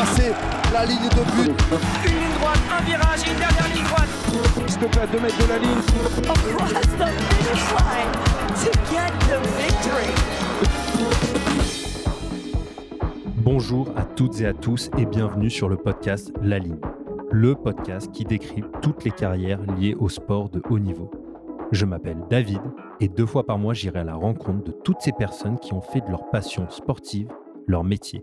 dépasser la ligne de but. Une ligne droite, un virage et une dernière ligne droite. S'il te plaît, à 2 mètres de la ligne. across the finish line to get the victory. Bonjour à toutes et à tous et bienvenue sur le podcast La Ligne, le podcast qui décrit toutes les carrières liées au sport de haut niveau. Je m'appelle David et deux fois par mois j'irai à la rencontre de toutes ces personnes qui ont fait de leur passion sportive leur métier.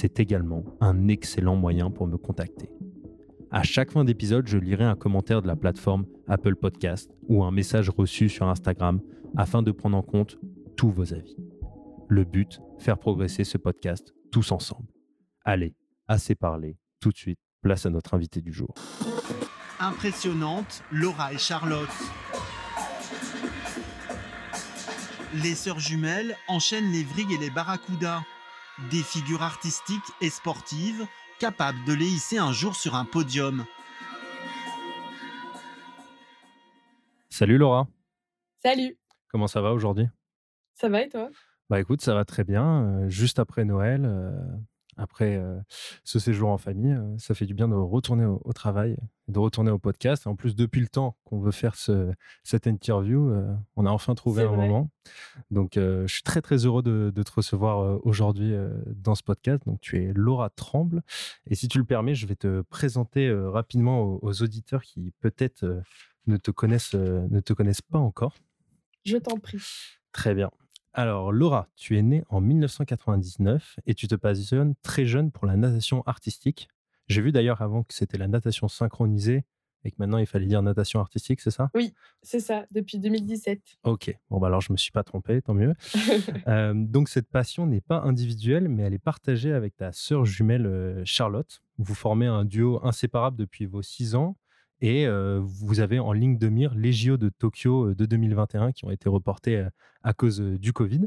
C'est également un excellent moyen pour me contacter. À chaque fin d'épisode, je lirai un commentaire de la plateforme Apple Podcast ou un message reçu sur Instagram afin de prendre en compte tous vos avis. Le but, faire progresser ce podcast tous ensemble. Allez, assez parlé, tout de suite, place à notre invité du jour. Impressionnante, Laura et Charlotte. Les sœurs jumelles enchaînent les vrilles et les barracudas. Des figures artistiques et sportives capables de les hisser un jour sur un podium. Salut Laura, Salut, comment ça va aujourd'hui? Ça va et toi? Bah écoute, ça va très bien. euh, juste après Noël, euh, après euh, ce séjour en famille, euh, ça fait du bien de retourner au, au travail, de retourner au podcast. En plus, depuis le temps qu'on veut faire ce- cette interview, euh, on a enfin trouvé un vrai. moment. Donc, euh, je suis très très heureux de, de te recevoir aujourd'hui dans ce podcast. Donc, tu es Laura Tremble. Et si tu le permets, je vais te présenter rapidement aux, aux auditeurs qui peut-être ne te connaissent ne te connaissent pas encore. Je t'en prie. Très bien. Alors, Laura, tu es née en 1999 et tu te passionnes très jeune pour la natation artistique. J'ai vu d'ailleurs avant que c'était la natation synchronisée et que maintenant il fallait dire natation artistique, c'est ça? C'est ça, depuis 2017. Ok, bon bah alors je me suis pas trompé, tant mieux. Euh, donc cette passion n'est pas individuelle, mais elle est partagée avec ta sœur jumelle euh, Charlotte. Vous formez un duo inséparable depuis vos 6 ans et vous avez en ligne de mire les JO de Tokyo de 2021 qui ont été reportés à cause du Covid.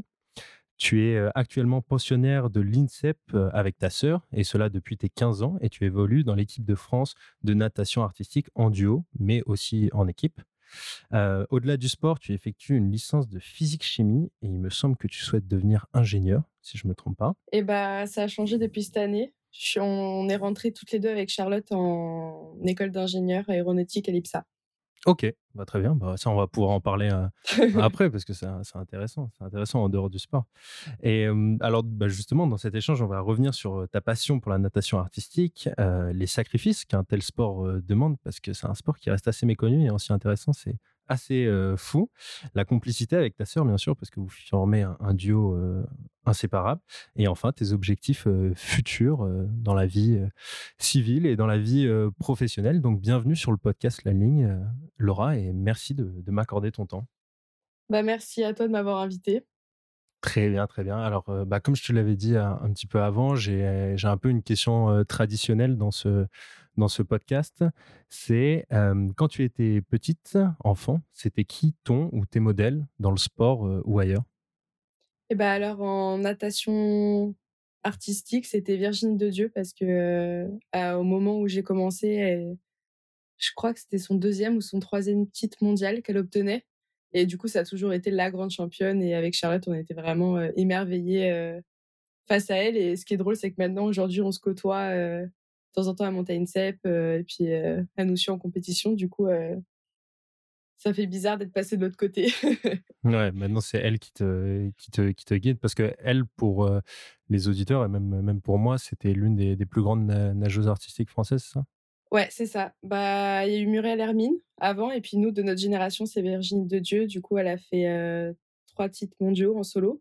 Tu es actuellement pensionnaire de l'INSEP avec ta sœur, et cela depuis tes 15 ans, et tu évolues dans l'équipe de France de natation artistique en duo, mais aussi en équipe. Au-delà du sport, tu effectues une licence de physique-chimie, et il me semble que tu souhaites devenir ingénieur, si je ne me trompe pas. Et bah, ça a changé depuis cette année. On est rentrés toutes les deux avec Charlotte en école d'ingénieur aéronautique à l'IPSA. Ok, bah, très bien. Bah, ça, on va pouvoir en parler euh, après parce que c'est intéressant. C'est intéressant en dehors du sport. Et euh, alors, bah, justement, dans cet échange, on va revenir sur ta passion pour la natation artistique, euh, les sacrifices qu'un tel sport demande parce que c'est un sport qui reste assez méconnu et aussi intéressant. C'est assez euh, fou. La complicité avec ta sœur, bien sûr, parce que vous formez un, un duo euh, inséparable. Et enfin, tes objectifs euh, futurs dans la vie civile et dans la vie professionnelle. Donc, bienvenue sur le podcast La Ligne, Laura, et merci de, de m'accorder ton temps. Bah, merci à toi de m'avoir invité. Très bien, très bien. Alors, euh, bah, comme je te l'avais dit un, un petit peu avant, j'ai j'ai un peu une question euh, traditionnelle dans ce, dans ce podcast. C'est quand tu étais petite, enfant, c'était qui ton ou tes modèles dans le sport ou ailleurs? Et bah, alors, en natation artistique, c'était Virginie de Dieu parce que au moment où j'ai commencé, je crois que c'était son deuxième ou son troisième titre mondial qu'elle obtenait. Et du coup, ça a toujours été la grande championne. Et avec Charlotte, on était vraiment émerveillés face à elle. Et ce qui est drôle, c'est que maintenant, aujourd'hui, on se côtoie temps en temps à Montagne Cep euh, et puis euh, elle nous en compétition. Du coup, euh, ça fait bizarre d'être passé de l'autre côté. Ouais, maintenant c'est elle qui te, qui te, qui te guide parce que elle, pour euh, les auditeurs et même, même pour moi, c'était l'une des, des plus grandes na- nageuses artistiques françaises, ça? Ouais, c'est ça. Bah, il y a eu Muriel Hermine avant, et puis nous, de notre génération, c'est Virginie de Dieu. Du coup, elle a fait euh, trois titres mondiaux en solo.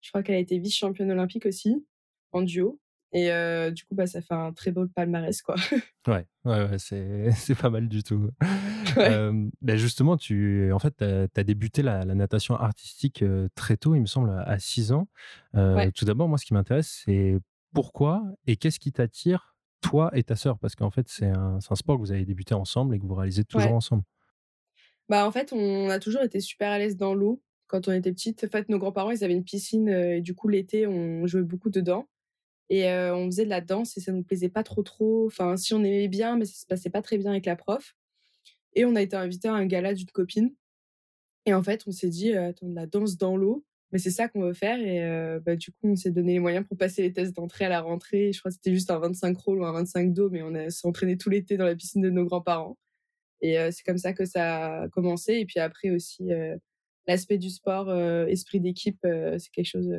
Je crois qu'elle a été vice-championne olympique aussi, en duo. Et euh, du coup, bah, ça fait un très beau palmarès, quoi. Ouais, ouais, ouais, c'est c'est pas mal du tout. Ouais. Euh, ben justement, tu en fait, as, débuté la, la natation artistique euh, très tôt, il me semble, à 6 ans. Euh, Ouais. Tout d'abord, moi, ce qui m'intéresse, c'est pourquoi et qu'est-ce qui t'attire, toi et ta sœur? Parce qu'en fait, c'est un, un, sport que vous avez débuté ensemble et que vous réalisez toujours ensemble. Bah, en fait, on a toujours été super à l'aise dans l'eau quand on était petite. En fait, nos grands-parents, ils avaient une piscine et du coup, l'été, on jouait beaucoup dedans. Et on faisait de la danse et ça nous plaisait pas trop trop. Enfin, si on aimait bien, mais ça se passait pas très bien avec la prof. Et on a été invité à un gala d'une copine. Et en fait, on s'est dit, attends, de la danse dans l'eau, mais c'est ça qu'on veut faire. Et bah, du coup, on s'est donné les moyens pour passer les tests d'entrée à la rentrée. Je crois que c'était juste un 25 crawl ou un 25 dos, mais on s'est entraîné tout l'été dans la piscine de nos grands-parents. Et c'est comme ça que ça a commencé. Et puis après aussi, l'aspect du sport, esprit d'équipe, c'est quelque chose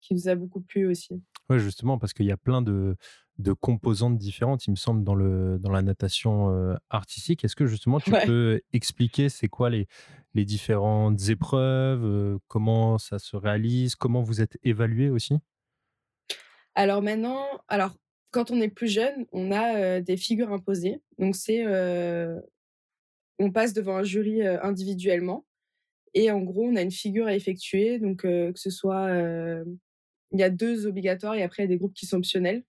qui nous a beaucoup plu aussi. Oui, justement, parce qu'il y a plein de, de, composantes différentes, il me semble, dans, le, dans la natation artistique. Est-ce que justement tu peux expliquer c'est quoi les, les différentes épreuves, comment ça se réalise, comment vous êtes évalué aussi? Alors maintenant, alors quand on est plus jeune, on a des figures imposées. Donc c'est, on passe devant un jury individuellement. Et en gros, on a une figure à effectuer, donc que ce soit il y a deux obligatoires et après il y a des groupes qui sont optionnels.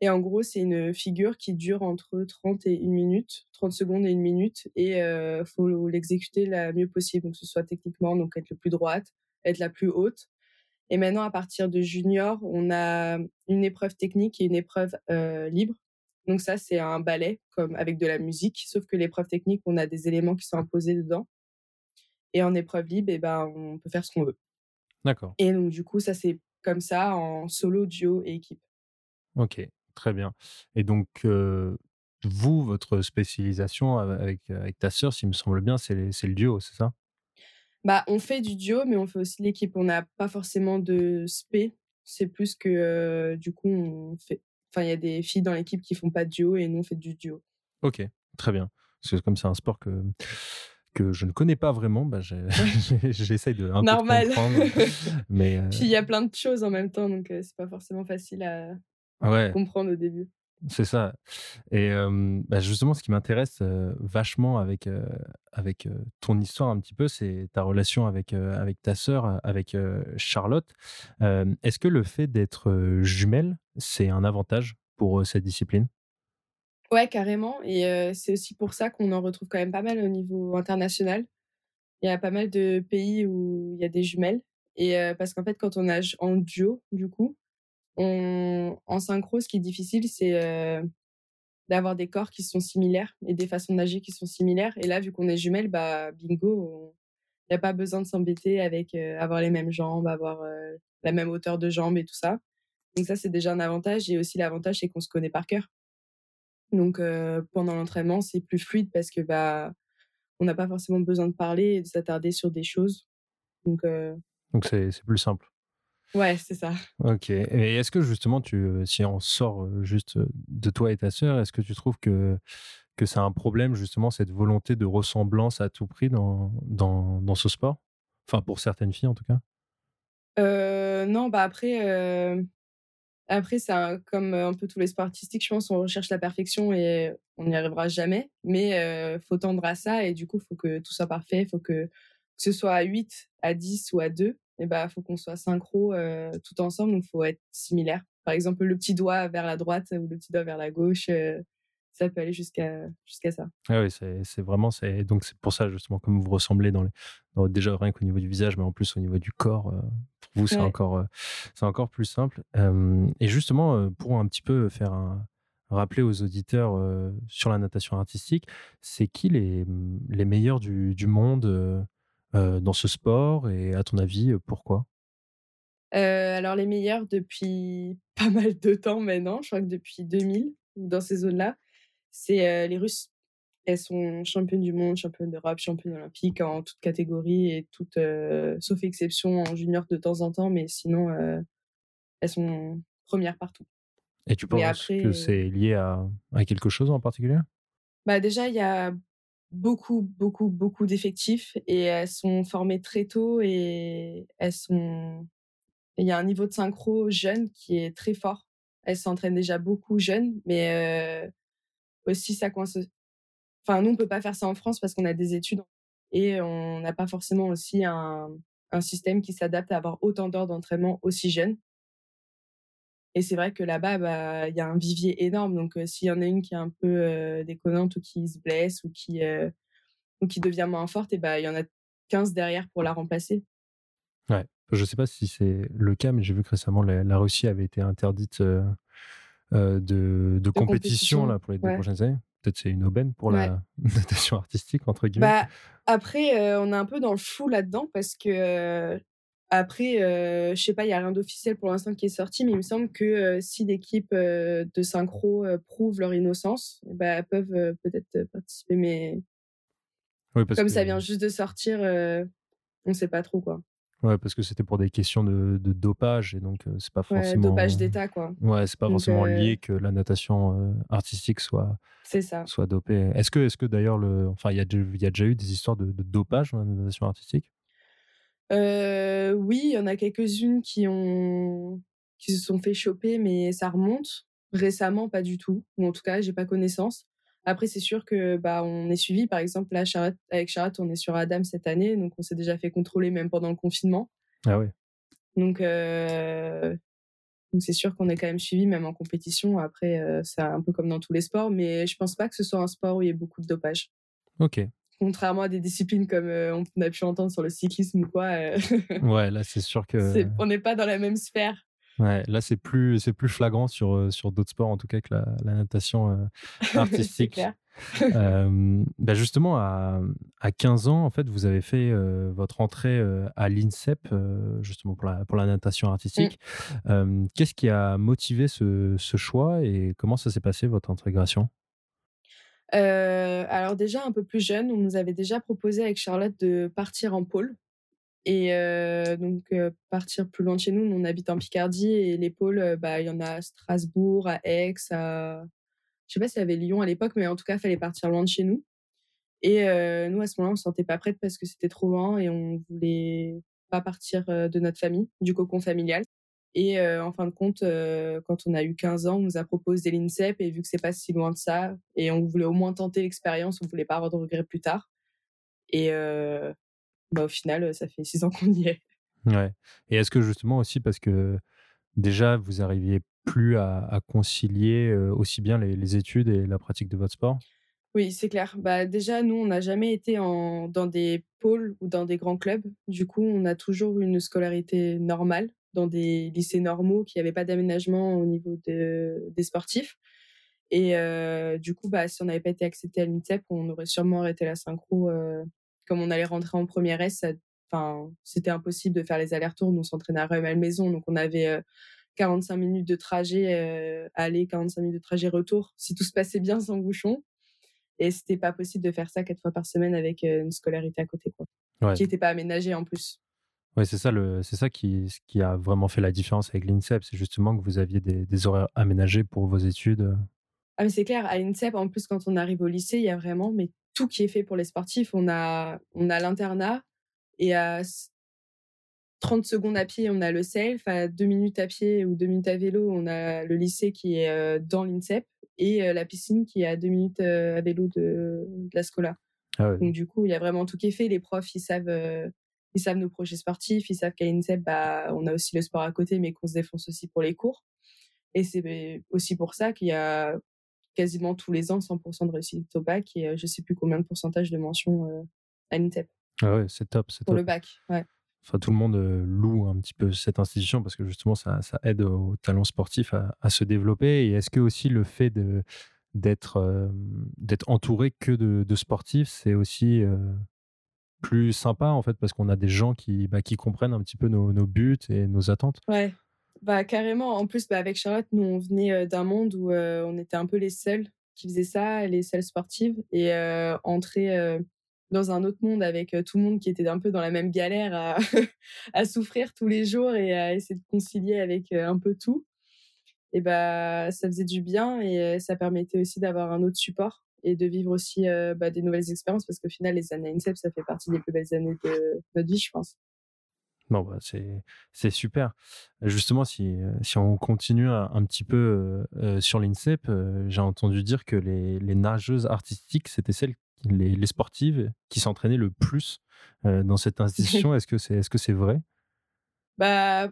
Et en gros, c'est une figure qui dure entre 30 et une minute, 30 secondes et une minute, et il faut l'exécuter la mieux possible, donc que ce soit techniquement, donc être le plus droite, être la plus haute. Et maintenant, à partir de junior, on a une épreuve technique et une épreuve libre. Donc ça, c'est un ballet comme avec de la musique, sauf que l'épreuve technique, on a des éléments qui sont imposés dedans. Et en épreuve libre, eh ben, on peut faire ce qu'on veut. D'accord. Et donc, du coup, ça, c'est comme ça en solo, duo et équipe. Ok, très bien. Et donc, vous, votre spécialisation avec, avec ta sœur, s'il me semble bien, c'est le duo, c'est ça? Bah, On fait du duo, mais on fait aussi l'équipe. On n'a pas forcément de spé. C'est plus que, du coup, on fait. Enfin, il y a des filles dans l'équipe qui font pas de duo et nous, on fait du duo. Ok, très bien. Parce que comme c'est un sport que que je ne connais pas vraiment, bah j'essaye de un Normal. Peu comprendre. mais Puis il y a plein de choses en même temps, donc c'est pas forcément facile à comprendre au début. C'est ça. Et bah, justement, ce qui m'intéresse vachement avec, avec ton histoire un petit peu, c'est ta relation avec, avec ta sœur, avec Charlotte. Est-ce que le fait d'être jumelle, c'est un avantage pour cette discipline? Ouais, carrément. Et c'est aussi pour ça qu'on en retrouve quand même pas mal au niveau international. Il y a pas mal de pays où il y a des jumelles. Et parce qu'en fait, quand on nage en duo, du coup, en synchro, ce qui est difficile, c'est d'avoir des corps qui sont similaires et des façons de nager qui sont similaires. Et là, vu qu'on est jumelles, bah, bingo, il n'y a pas besoin de s'embêter avec avoir les mêmes jambes, avoir la même hauteur de jambes et tout ça. Donc ça, c'est déjà un avantage. Et aussi, l'avantage, c'est qu'on se connaît par cœur. Donc pendant l'entraînement, c'est plus fluide parce que bah on n'a pas forcément besoin de parler et de s'attarder sur des choses. Donc donc c'est plus simple. Ouais, c'est ça. Ok. Et est-ce que justement, tu, si on sort juste de toi et ta sœur, est-ce que tu trouves que, que c'est un problème, justement, cette volonté de ressemblance à tout prix dans, dans, dans ce sport? Enfin, pour certaines filles, en tout cas? Euh, Non, bah après, après, c'est comme un peu tous les sports artistiques, je pense, on recherche la perfection et on n'y arrivera jamais. Mais il faut tendre à ça et du coup, faut que tout soit parfait. Faut que, ce soit à 8, à 10 ou à 2. Et bah, faut qu'on soit synchro tout ensemble. Il faut être similaire. Par exemple, le petit doigt vers la droite ou le petit doigt vers la gauche ça peut aller jusqu'à jusqu'à ça. Ah oui, c'est vraiment c'est donc c'est pour ça justement comme vous ressemblez dans les déjà rien qu'au niveau du visage, mais en plus au niveau du corps, euh, pour vous c'est encore euh, c'est encore plus simple. et justement euh, pour un petit peu faire un rappeler aux auditeurs sur la natation artistique, c'est qui les, les meilleurs du, du monde dans ce sport? Et à ton avis pourquoi? Alors les meilleurs depuis pas mal de temps maintenant, je crois que depuis 2000 dans ces zones-là, c'est les Russes. Elles sont championnes du monde, championnes d'Europe, championnes olympiques en toute catégorie et toutes, sauf exception en junior de temps en temps, mais sinon, elles sont premières partout. Et tu penses que c'est lié à, à, quelque chose en particulier? Bah Déjà, il y a beaucoup, beaucoup, beaucoup d'effectifs et elles sont formées très tôt et elles sont. Il y a un niveau de synchro jeune qui est très fort. Elles s'entraînent déjà beaucoup jeunes, mais aussi ça coince. Enfin, nous, on peut pas faire ça en France parce qu'on a des études et on n'a pas forcément aussi un, un système qui s'adapte à avoir autant d'heures d'entraînement aussi jeunes. Et c'est vrai que là-bas, bah, il y a un vivier énorme. Donc, s'il y en a une qui est un peu déconnante ou qui se blesse ou qui, ou qui devient moins forte, bah, il y en a 15 derrière pour la remplacer. Ouais. Je ne sais pas si c'est le cas, mais j'ai vu que récemment, la, Russie avait été interdite de, de, compétition, Là, pour les deux prochaines années. Peut-être c'est une aubaine pour la natation artistique, entre guillemets. Bah, après, on est un peu dans le flou là-dedans parce que après, euh, je sais pas, il y a rien d'officiel pour l'instant qui est sorti, mais il me semble que si l'équipe de synchro prouve leur innocence, bah, elles peuvent peut-être participer. Mais comme ça vient juste de sortir, on sait pas trop quoi. Ouais, parce que c'était pour des questions de, dopage et donc c'est pas forcément. dopage d'État quoi. Ouais, c'est pas forcément lié que la natation artistique soit. Ça. Soit dopée. Est-ce que, est-ce que d'ailleurs le, enfin, il y a déjà eu des histoires de, de dopage dans la natation artistique? Euh, oui, il y en a quelques-unes qui ont qui se sont fait choper, mais ça remonte. Récemment, pas du tout. Ou en tout cas, j'ai pas connaissance. Après, c'est sûr que bah on est suivi. Par exemple, là, avec Charlotte, on est sur Adam cette année, donc on s'est déjà fait contrôler même pendant le confinement. Ah oui. Donc, euh, donc c'est sûr qu'on est quand même suivi, même en compétition. Après, euh, c'est un peu comme dans tous les sports, mais je pense pas que ce soit un sport où il y ait beaucoup de dopage. Ok contrairement à des disciplines comme euh, on a pu entendre sur le cyclisme ou quoi. Euh, ouais, là c'est sûr que on n'est pas dans la même sphère. Ouais, là c'est plus c'est plus flagrant sur euh, sur d'autres sports en tout cas que la, natation artistique. clair. bah justement à, à 15 ans en fait vous avez fait votre entrée à l'INSEP justement pour la pour la natation artistique. Mmh. Qu'est-ce qui a motivé ce, ce choix et comment ça s'est passé votre intégration? Euh, alors déjà, un peu plus jeune, on nous avait déjà proposé avec Charlotte de partir en pôle. Et donc, partir plus loin de chez nous. on habite en Picardie et les pôles, bah, il y en a à Strasbourg, à Aix, à... Je sais pas s'il y avait Lyon à l'époque, mais en tout cas, il fallait partir loin de chez nous. Et nous, à ce moment-là, on se sentait pas prête parce que c'était trop loin et on voulait pas partir de notre famille, du cocon familial. Et en fin de compte, quand on a eu 15 ans, on nous a proposé l'INSEP et vu que c'est pas si loin de ça, et on voulait au moins tenter l'expérience, on voulait pas avoir de regrets plus tard. Et bah, au final, ça fait 6 ans qu'on y est. Ouais. Et est-ce que justement aussi parce que déjà vous arriviez plus à, concilier aussi bien les, études et la pratique de votre sport? Oui, c'est clair. Bah déjà, nous, on n'a jamais été en, dans des pôles ou dans des grands clubs. Du coup, on a toujours une scolarité normale dans des lycées normaux qui n'avaient pas d'aménagement au niveau des sportifs. Et euh, du coup, bah, si on n'avait pas été accepté à l'INSEP, on aurait sûrement arrêté la synchro. Euh, comme on allait rentrer en première S, enfin, c'était impossible de faire les allers-retours. Nous, on s'entraînait à Rueil Maison, donc on avait 45 euh, minutes de trajet aller, 45 minutes de trajet retour, si tout se passait bien sans bouchon. Et c'était pas possible de faire ça quatre fois par semaine avec une scolarité à côté, quoi, qui n'était pas aménagée en plus. Oui, c'est ça, le, c'est ça qui, qui a vraiment fait la différence avec l'INSEP. C'est justement que vous aviez des, horaires aménagés pour vos études. Euh. Ah, mais c'est clair, à l'INSEP, en plus, quand on arrive au lycée, il y a vraiment mais tout qui est fait pour les sportifs. On a, on a l'internat et à 30 secondes à pied, on a le self. À 2 minutes à pied ou 2 minutes à vélo, on a le lycée qui est euh, dans l'INSEP et euh, la piscine qui est à 2 minutes à vélo de, la Scola. Ah Donc, du coup, il y a vraiment tout qui est fait. Les profs, ils savent ils savent nos projets sportifs, ils savent qu'à INSEP, bah, on a aussi le sport à côté, mais qu'on se défonce aussi pour les cours. Et c'est aussi pour ça qu'il y a quasiment tous les ans 100% de réussite au bac et je sais plus combien de pourcentage de mentions à l'INSEP. Ah ouais, c'est top. Pour le bac, ouais. Enfin, tout le monde loue un petit peu cette institution parce que justement, ça, ça aide aux talents sportifs à, se développer. Et est-ce que aussi le fait de, d'être, d'être entouré que de, de sportifs, c'est aussi plus sympa en fait parce qu'on a des gens qui, bah, qui comprennent un petit peu nos, nos, buts et nos attentes? Ouais, bah carrément. En plus, bah, avec Charlotte, nous on venait d'un monde où on était un peu les seuls qui faisaient ça, les seules sportives, et entrer dans un autre monde avec tout le monde qui était un peu dans la même galère à, souffrir tous les jours et à essayer de concilier avec un peu tout. Et bah ça faisait du bien et ça permettait aussi d'avoir un autre support et de vivre aussi bah, des nouvelles expériences parce qu'au final, les années INSEP, ça fait partie des plus belles années de notre vie, je pense. Bon, bah, c'est super. Justement, si, si on continue un, petit peu euh, euh, sur l'INSEP, j'ai entendu dire que les, les nageuses artistiques, c'était celles, les, les, sportives qui s'entraînaient le plus dans cette institution. Est-ce que c'est est -ce c'est vrai? Bah,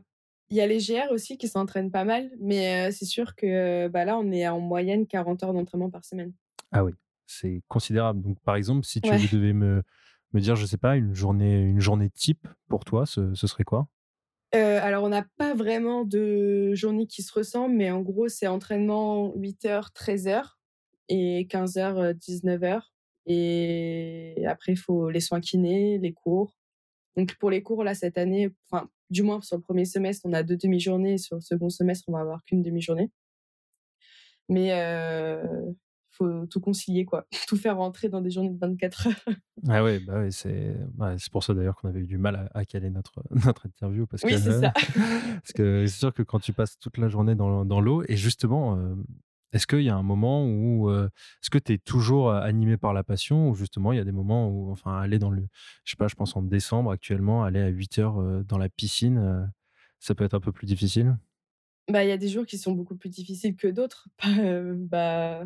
Il y a les GR aussi qui s'entraînent pas mal, mais c'est sûr que bah, là, on est en moyenne 40 heures d'entraînement par semaine. Ah oui, c'est considérable. Donc, par exemple, si tu devais me, me dire, je sais pas, une journée, une journée type pour toi, ce, ce serait quoi? Alors, on n'a pas vraiment de journée qui se ressemble, mais en gros, c'est entraînement 8h, 13h et 15h, 19h. Et après, il faut les soins kinés, les cours. Donc, pour les cours, là, cette année, enfin, du moins sur le premier semestre, on a deux demi-journées. Sur le second semestre, on va avoir qu'une demi-journée. Mais faut tout concilier, quoi. Tout faire rentrer dans des journées de 24 heures. Ah ouais, bah ouais, c'est pour ça d'ailleurs qu'on avait eu du mal à, caler notre, notre interview. Parce oui, que, c'est ça. parce que c'est sûr que quand tu passes toute la journée dans, dans l'eau, et justement, est-ce qu'il y a un moment où. est-ce que tu es toujours animé par la passion, ou justement, il y a des moments où, enfin, aller dans le. Je sais pas, je pense en décembre actuellement, aller à 8 heures dans la piscine, ça peut être un peu plus difficile? Bah, il y a des jours qui sont beaucoup plus difficiles que d'autres. bah,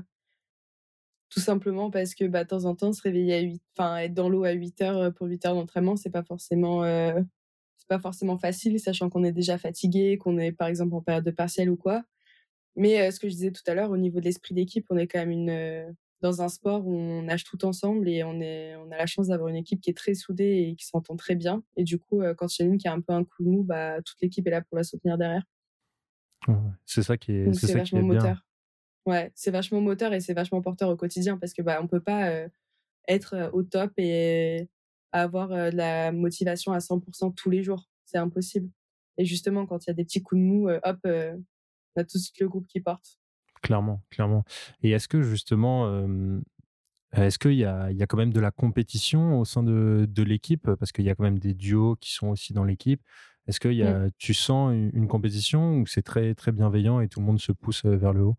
tout simplement parce que bah, de temps en temps, se réveiller à 8, enfin être dans l'eau à 8 heures pour 8 heures d'entraînement, c'est pas forcément c'est pas forcément facile, sachant qu'on est déjà fatigué, qu'on est par exemple en période de partiel ou quoi. Mais ce que je disais tout à l'heure, au niveau de l'esprit d'équipe, on est quand même une dans un sport où on nage tout ensemble et on est on a la chance d'avoir une équipe qui est très soudée et qui s'entend très bien. Et du coup, quand il y en a une qui a un peu un coup de mou, bah toute l'équipe est là pour la soutenir derrière. c'est ça qui est, c'est ça qui est moteur. Ouais, c'est vachement moteur et c'est vachement porteur au quotidien parce que bah on peut pas être au top et avoir de la motivation à 100% tous les jours, c'est impossible. Et justement, quand il y a des petits coups de mou, hop, on a tout le groupe qui porte. Clairement, clairement. Et est-ce que justement, est-ce qu'il y a, il y a quand même de la compétition au sein de, de l'équipe? Parce qu'il y a quand même des duos qui sont aussi dans l'équipe. Est-ce que y a, mmh. tu sens une, une compétition ou c'est très très bienveillant et tout le monde se pousse vers le haut?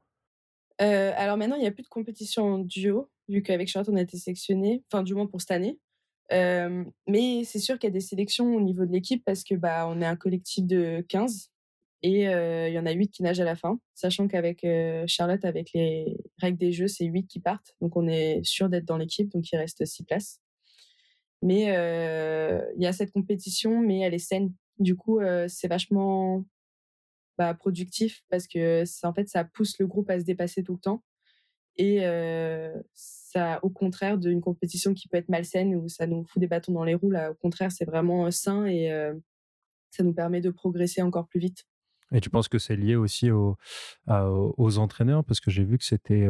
Euh, alors maintenant, il n'y a plus de compétition en duo, vu qu'avec Charlotte, on a été sélectionnés, enfin du moins pour cette année. Euh, mais c'est sûr qu'il y a des sélections au niveau de l'équipe parce que bah on est un collectif de 15 et euh, il y en a 8 qui nagent à la fin, sachant qu'avec Charlotte, avec les règles des jeux, c'est 8 qui partent. Donc on est sûr d'être dans l'équipe, donc il reste 6 places. Mais il y a cette compétition, mais elle est saine. Du coup, c'est vachement bah, productif parce que en fait ça pousse le groupe à se dépasser tout le temps et ça au contraire d'une compétition qui peut être malsaine où ça nous fout des bâtons dans les roues là au contraire c'est vraiment sain et ça nous permet de progresser encore plus vite. Et tu penses que c'est lié aussi aux, aux entraîneurs? Parce que j'ai vu que c'était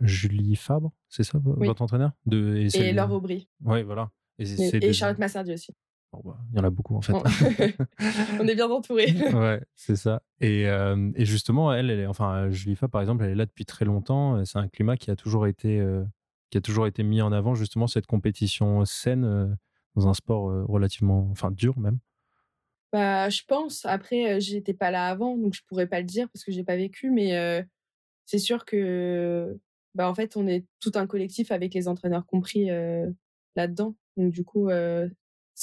Julie Fabre, c'est ça, votre entraîneur? De, Et, et Laure Aubry. Oui, voilà. Et, Charlotte Massardi aussi. Bah, il y en a beaucoup en fait. On est bien entouré. ouais, c'est ça. Et, euh, et, justement, elle, elle est, enfin, Julifa par exemple, elle est là depuis très longtemps. C'est un climat qui a toujours été, euh, qui a toujours été mis en avant justement cette compétition saine euh, dans un sport relativement, enfin, dur même. Bah, je pense. Après, j'étais pas là avant, donc je pourrais pas le dire parce que j'ai pas vécu. Mais c'est sûr que, bah, en fait, on est tout un collectif avec les entraîneurs compris là-dedans. Donc du coup,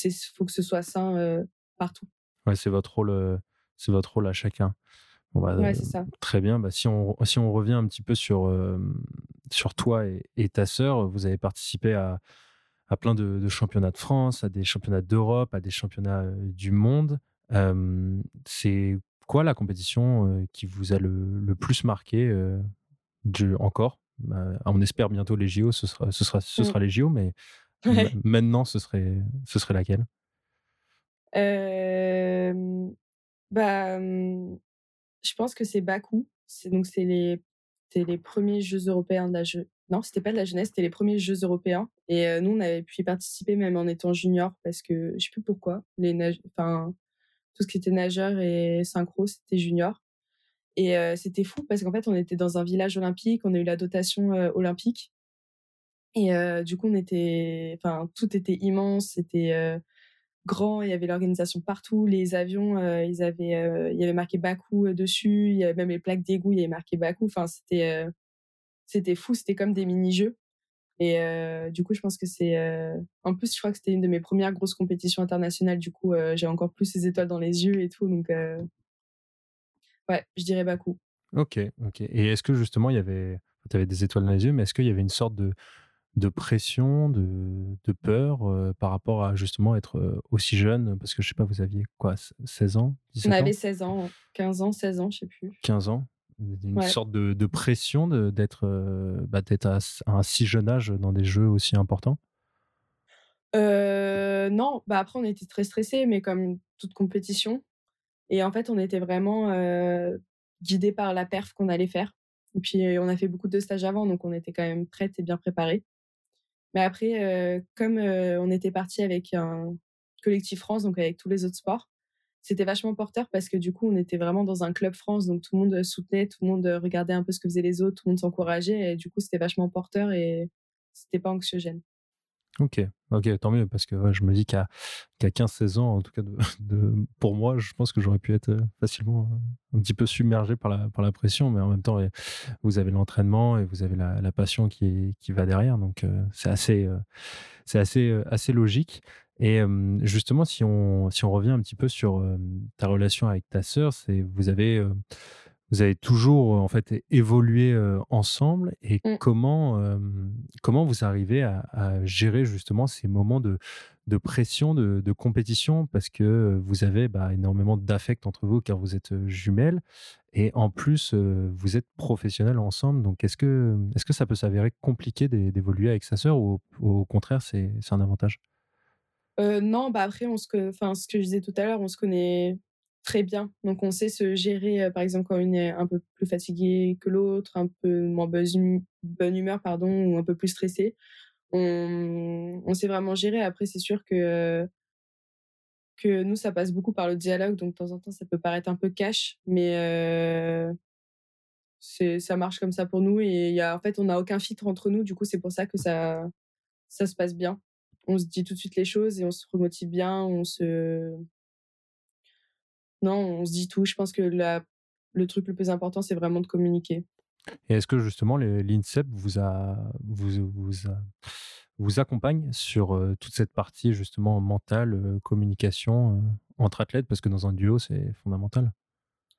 il faut que ce soit sain partout. Ouais, c'est votre rôle, c'est votre rôle à chacun. Bah, c'est ça. Très bien. Bah, si, on, si on revient un petit peu sur, sur toi et, ta sœur, vous avez participé à, à plein de, championnats de France, à des championnats d'Europe, à des championnats du monde. c'est quoi la compétition qui vous a le, le plus marqué encore? Bah, On espère bientôt les JO, ce sera, ce sera, ce mmh. sera les JO, mais Maintenant, ce serait, ce serait laquelle? Bah, Je pense que c'est Bakou. C'est, donc, c'est les, les premiers Jeux européens de la jeunesse. Non, c'était pas de la jeunesse, c'était les premiers Jeux européens. Et nous, on avait pu y participer même en étant junior parce que je sais plus pourquoi. Les nage... enfin, tout ce qui était nageur et synchro, c'était junior. Et c'était fou parce qu'en fait, on était dans un village olympique, on a eu la dotation olympique. Et du coup, on était, enfin, tout était immense, c'était grand, il y avait l'organisation partout, les avions, ils avaient, il y avait marqué Bakou dessus, il y avait même les plaques d'égout, il y avait marqué Bakou. Enfin, c'était, c'était fou, c'était comme des mini-jeux. Et du coup, je pense que c'est, en plus, je crois que c'était une de mes premières grosses compétitions internationales. Du coup, j'ai encore plus ces étoiles dans les yeux et tout, donc ouais, je dirais Bakou. Ok, ok. Et est-ce que justement, il y avait, tu avais des étoiles dans les yeux, mais est-ce qu'il y avait une sorte de de pression, de, de peur par rapport à justement être aussi jeune? Parce que je sais pas, vous aviez quoi, 16 ans? 17 On avait 16 ans, 15 ans, 16 ans, je sais plus. 15 ans? Une sorte de, de pression d'être bah, à, un si jeune âge dans des jeux aussi importants? Euh, Non, bah après on était très stressés, mais comme toute compétition. Et en fait, on était vraiment guidés par la perf qu'on allait faire. Et puis, on a fait beaucoup de stages avant, donc on était quand même prêtes et bien préparés. Mais après, euh, comme on était parti avec un collectif France, donc avec tous les autres sports, c'était vachement porteur parce que du coup, on était vraiment dans un club France, donc tout le monde soutenait, tout le monde regardait un peu ce que faisaient les autres, tout le monde s'encourageait, et du coup, c'était vachement porteur et c'était pas anxiogène. Ok, ok, tant mieux, parce que je me dis qu'à 15-16 ans, en tout cas, pour moi, je pense que j'aurais pu être facilement un petit peu submergé par la, par la pression, mais en même temps, vous avez l'entraînement et vous avez la, passion qui, qui va derrière, donc c'est assez, assez, assez logique. Et justement, si on, si on revient un petit peu sur ta relation avec ta sœur, vous avez vous avez toujours en fait évolué ensemble et mmh. comment comment vous arrivez à, gérer justement ces moments de, de pression, de, de, compétition? Parce que vous avez bah, énormément d'affect entre vous car vous êtes jumelles et en plus vous êtes professionnels ensemble. Donc est-ce que est-ce que ça peut s'avérer compliqué d'évoluer avec sa sœur ou au contraire c'est un avantage? Euh, non, bah après, on se, enfin, ce que je disais tout à l'heure, on se connaît très bien. Donc, on sait se gérer, euh, par exemple, quand une est un peu plus fatiguée que l'autre, un peu moins bonne, humeur, pardon, ou un peu plus stressée. On, on sait vraiment gérer. Après, c'est sûr que, que nous, ça passe beaucoup par le dialogue. Donc, de temps en temps, ça peut paraître un peu cash, mais euh, ça marche comme ça pour nous. Et y a, en fait, on n'a aucun filtre entre nous. Du coup, c'est pour ça que ça, ça se passe bien on se dit tout de suite les choses et on se remotive bien, on se non, on se dit tout. Je pense que la, le truc le plus important, c'est vraiment de communiquer. Et est-ce que justement l'INSEP vous a vous, vous, vous accompagne sur euh, toute cette partie justement mentale, euh, communication euh, entre athlètes? Parce que dans un duo c'est fondamental.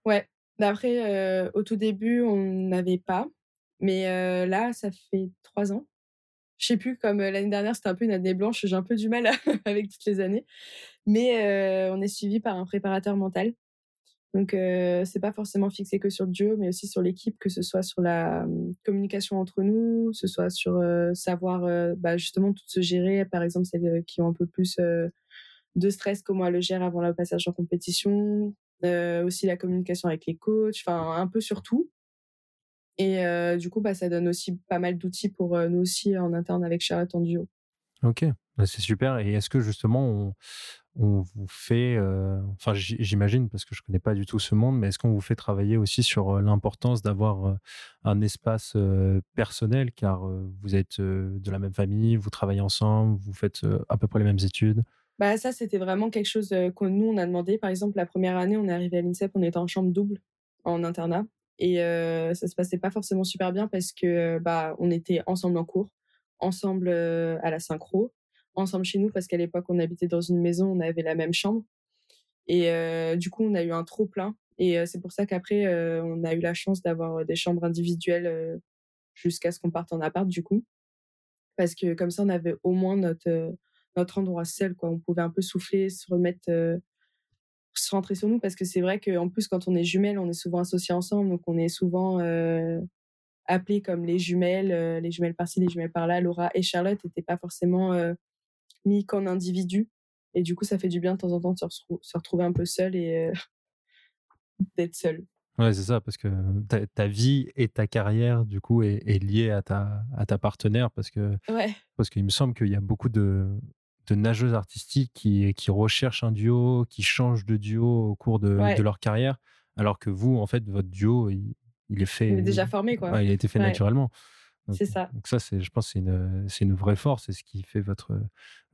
Ouais. D'après, au tout début, on n'avait pas, mais là, ça fait trois ans je sais plus, comme l'année dernière, c'était un peu une année blanche, j'ai un peu du mal avec toutes les années. Mais on est suivi par un préparateur mental. Donc, c'est pas forcément fixé que sur le duo, mais aussi sur l'équipe, que ce soit sur la mmh, communication entre nous, que ce soit sur savoir bah, justement tout se gérer. Par exemple, celles qui ont un peu plus de stress, comment elles le gèrent avant le passage en compétition. aussi la communication avec les coachs, enfin un peu sur tout. Et euh, du coup, bah, ça donne aussi pas mal d'outils pour euh, nous aussi en interne avec Charlotte en duo. Ok, bah, c'est super. Et est-ce que justement, on, vous fait, euh, enfin j'imagine parce que je connais pas du tout ce monde, mais est-ce qu'on vous fait travailler aussi sur l'importance d'avoir un espace personnel, car vous êtes de la même famille, vous travaillez ensemble, vous faites à peu près les mêmes études bah, ça, c'était vraiment quelque chose que nous, on a demandé. Par exemple, la première année, on est arrivé à l'INSEP, on était en chambre double, en internat. Et euh, ça se passait pas forcément super bien parce que bah on était ensemble en cours, ensemble euh, à la synchro, ensemble chez nous parce qu'à l'époque on habitait dans une maison, on avait la même chambre. Et euh, du coup on a eu un trop plein. Et c'est pour ça qu'après on a eu la chance d'avoir des chambres individuelles jusqu'à ce qu'on parte en appart du coup, parce que comme ça on avait au moins notre notre endroit seul quoi. On pouvait un peu souffler, se remettre se rentrer sur nous parce que c'est vrai qu'en plus quand on est jumelles on est souvent associés ensemble donc on est souvent euh, appelés comme les jumelles euh, les jumelles par-ci les jumelles par-là. Laura et Charlotte n'étaient pas forcément euh, mis qu'en individus et du coup ça fait du bien de temps en temps de se, retrouver un peu seul et d'être seul Ouais, c'est ça, parce que ta, vie et ta carrière, du coup, est, liée à ta, à ta partenaire, parce que ouais. parce qu'il me semble qu'il y a beaucoup de, de nageuses artistiques qui, qui recherchent un duo, qui changent de duo au cours de, leur carrière, alors que vous, en fait, votre duo, il, est fait. Il est déjà formé, quoi. il a été fait naturellement. C'est ça. Donc ça, c'est, je pense, c'est une, c'est une vraie force, c'est ce qui fait votre,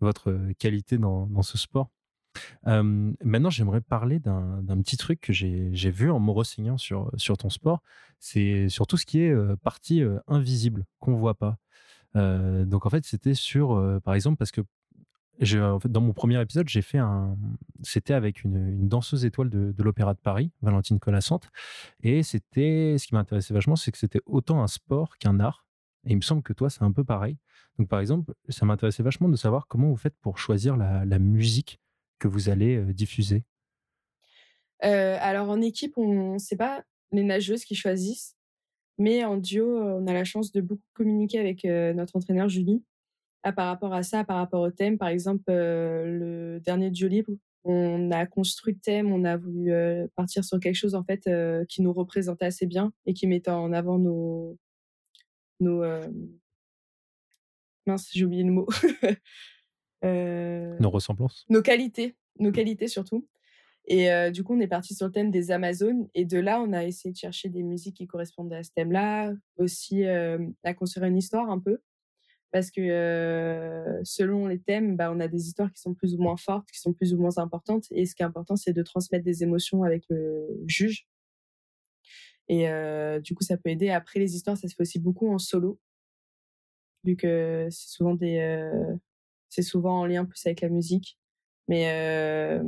votre qualité dans, dans ce sport. maintenant, j'aimerais parler d'un, d'un petit truc que j'ai, j'ai vu en me renseignant sur, sur ton sport. C'est sur tout ce qui est partie invisible, qu'on voit pas. donc en fait, c'était sur, par exemple, parce que fait, dans mon premier épisode, j'ai fait un. C'était avec une, danseuse étoile de, l'Opéra de Paris, Valentine Colassante. Et c'était. Ce qui m'intéressait vachement, c'est que c'était autant un sport qu'un art. Et il me semble que toi, c'est un peu pareil. Donc, par exemple, ça m'intéressait vachement de savoir comment vous faites pour choisir la, musique que vous allez euh, diffuser. Euh, alors, en équipe, on c'est pas les nageuses qui choisissent, mais en duo, on a la chance de beaucoup communiquer avec notre entraîneur Julie. Ah, par rapport à ça, par rapport au thème, par exemple, le dernier duo libre, on a construit le thème, on a voulu partir sur quelque chose en fait qui nous représentait assez bien et qui mettait en avant nos nos mince j'ai oublié le mot. Nos ressemblances. nos qualités nos qualités surtout. Et du coup on est parti sur le thème des Amazones et de là on a essayé de chercher des musiques qui correspondaient à ce thème-là aussi à construire une histoire un peu parce que selon les thèmes, bah, on a des histoires qui sont plus ou moins fortes, qui sont plus ou moins importantes. Et ce qui est important, c'est de transmettre des émotions avec le juge. Et du coup, ça peut aider. Après, les histoires, ça se fait aussi beaucoup en solo, vu que c'est souvent souvent en lien plus avec la musique. Mais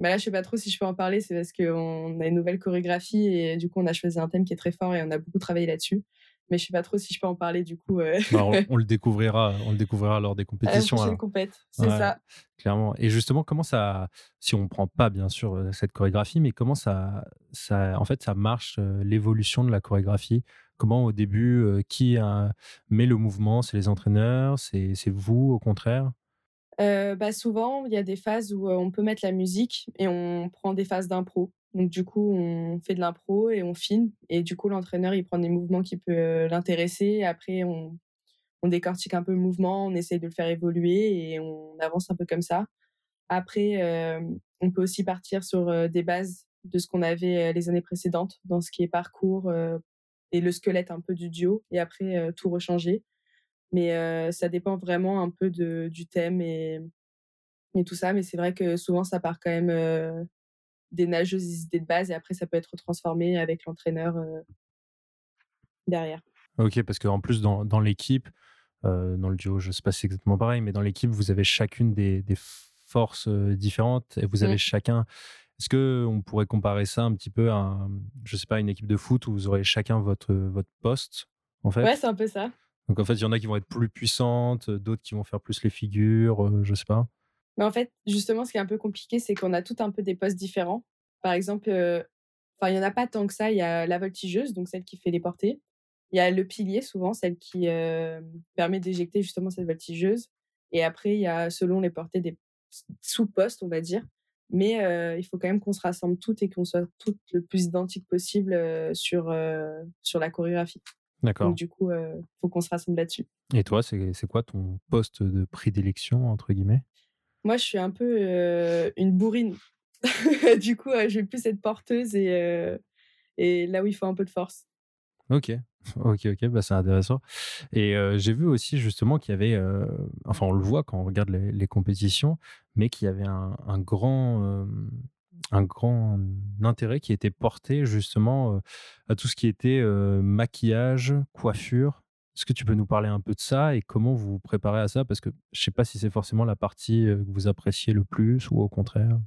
bah là, je sais pas trop si je peux en parler. C'est parce qu'on a une nouvelle chorégraphie et du coup, on a choisi un thème qui est très fort et on a beaucoup travaillé là-dessus mais je sais pas trop si je peux en parler du coup. Euh. Bah, on, le découvrira, on le découvrira lors des compétitions. Compète, c'est ça. Clairement. Et justement, comment ça, si on prend pas bien sûr euh, cette chorégraphie, mais comment ça, ça, en fait, ça marche euh, l'évolution de la chorégraphie? Comment au début, qui met le mouvement? C'est les entraîneurs? C'est vous au contraire? Bah souvent, il y a des phases où on peut mettre la musique et on prend des phases d'impro. Donc du coup, on fait de l'impro et on filme. Et du coup, l'entraîneur, il prend des mouvements qui peuvent l'intéresser. Après, on, on décortique un peu le mouvement, on essaye de le faire évoluer et on avance un peu comme ça. Après, on peut aussi partir sur des bases de ce qu'on avait les années précédentes dans ce qui est parcours et le squelette un peu du duo et après tout rechanger. Mais ça dépend vraiment un peu de, du thème et, et tout ça. Mais c'est vrai que souvent, ça part quand même des nageuses idées de base et après ça peut être transformé avec l'entraîneur euh, derrière. Ok, parce qu'en plus dans, dans l'équipe, euh, dans le duo, je ne sais pas si c'est exactement pareil, mais dans l'équipe, vous avez chacune des, des forces euh, différentes et vous avez mmh. chacun. Est-ce que on pourrait comparer ça un petit peu à, je sais pas, une équipe de foot où vous aurez chacun votre votre poste en fait? Ouais, c'est un peu ça. Donc en fait, il y en a qui vont être plus puissantes, d'autres qui vont faire plus les figures, je sais pas. Mais en fait, justement, ce qui est un peu compliqué, c'est qu'on a tout un peu des postes différents. Par exemple, enfin, il y en a pas tant que ça. Il y a la voltigeuse, donc celle qui fait les portées. Il y a le pilier, souvent, celle qui permet d'éjecter justement cette voltigeuse. Et après, il y a, selon les portées, des sous-postes, on va dire. Mais il faut quand même qu'on se rassemble toutes et qu'on soit toutes le plus identiques possible sur, sur la chorégraphie. D'accord. Donc, du coup, il faut qu'on se rassemble là-dessus. Et toi, c'est quoi ton poste de prédilection, entre guillemets? Moi, je suis un peu une bourrine. du coup, je vais plus être porteuse et, et là où il faut un peu de force. Ok, ok, ok, bah, c'est intéressant. Et j'ai vu aussi justement qu'il y avait, enfin on le voit quand on regarde les, compétitions, mais qu'il y avait un grand, un grand intérêt qui était porté justement à tout ce qui était maquillage, coiffure. Est-ce que tu peux nous parler un peu de ça et comment vous vous préparez à ça? Parce que je ne sais pas si c'est forcément la partie que vous appréciez le plus ou au contraire.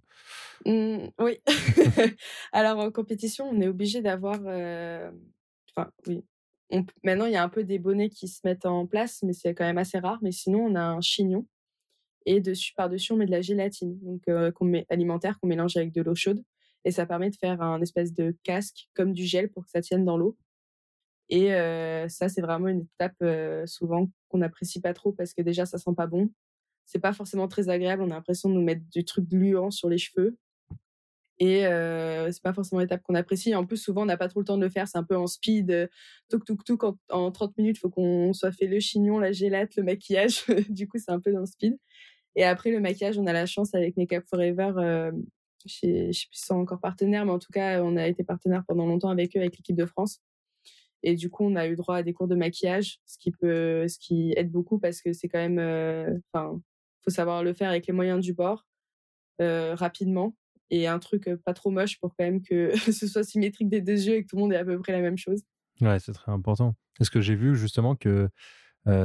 Mmh, oui. Alors en compétition, on est obligé d'avoir. Enfin, oui. Maintenant, il y a un peu des bonnets qui se mettent en place, mais c'est quand même assez rare. Mais sinon, on a un chignon et dessus, par-dessus, on met de la gélatine, donc qu'on met alimentaire, qu'on mélange avec de l'eau chaude, et ça permet de faire un espèce de casque comme du gel pour que ça tienne dans l'eau. Et ça, c'est vraiment une étape souvent qu'on n'apprécie pas trop parce que déjà, ça sent pas bon. C'est pas forcément très agréable. On a l'impression de nous mettre du truc gluant sur les cheveux. Et c'est pas forcément l'étape qu'on apprécie. En plus, souvent, on n'a pas trop le temps de le faire. C'est un peu en speed. Touk, touk, touk. En, en 30 minutes, il faut qu'on soit fait le chignon, la gélate, le maquillage. du coup, c'est un peu dans speed. Et après, le maquillage, on a la chance avec Makeup Forever. Euh, je sais plus si sont encore partenaires, mais en tout cas, on a été partenaire pendant longtemps avec eux, avec l'équipe de France. Et du coup, on a eu droit à des cours de maquillage, ce qui peut, ce qui aide beaucoup parce que c'est quand même, euh, enfin, faut savoir le faire avec les moyens du bord, euh, rapidement et un truc euh, pas trop moche pour quand même que ce soit symétrique des deux yeux et que tout le monde ait à peu près la même chose. Ouais, c'est très important. Est-ce que j'ai vu justement que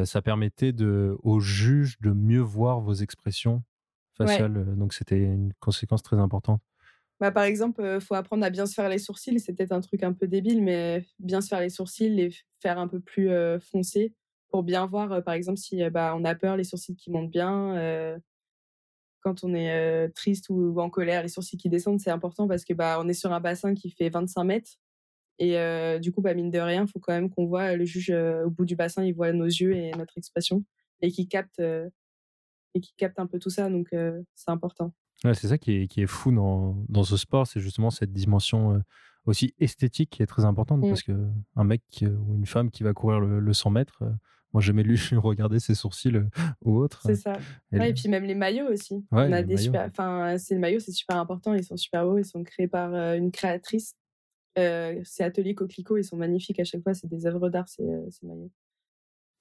ça permettait de, aux juges de mieux voir vos expressions faciales, donc c'était une conséquence très importante. Bah, par exemple, il faut apprendre à bien se faire les sourcils. C'est peut-être un truc un peu débile, mais bien se faire les sourcils, les faire un peu plus foncés pour bien voir, par exemple, si bah, on a peur, les sourcils qui montent bien. quand on est triste ou, en colère, les sourcils qui descendent, c'est important parce que bah, on est sur un bassin qui fait 25 mètres. Et du coup, bah, mine de rien, il faut quand même qu'on voit le juge au bout du bassin, il voit nos yeux et notre expression et qui capte, capte un peu tout ça. Donc, c'est important. C'est ça qui est, qui est fou dans, dans ce sport, c'est justement cette dimension aussi esthétique qui est très importante mmh. parce que un mec ou une femme qui va courir le, 100 mètres, moi j'ai jamais lu regarder ses sourcils ou autre. C'est ça. Et, puis même les maillots aussi. on a des super, enfin c'est le maillot, c'est super important. Ils sont super beaux, ils sont créés par une créatrice. c'est Atelier Coquelicot, ils sont magnifiques à chaque fois. C'est des œuvres d'art ces, ces maillots.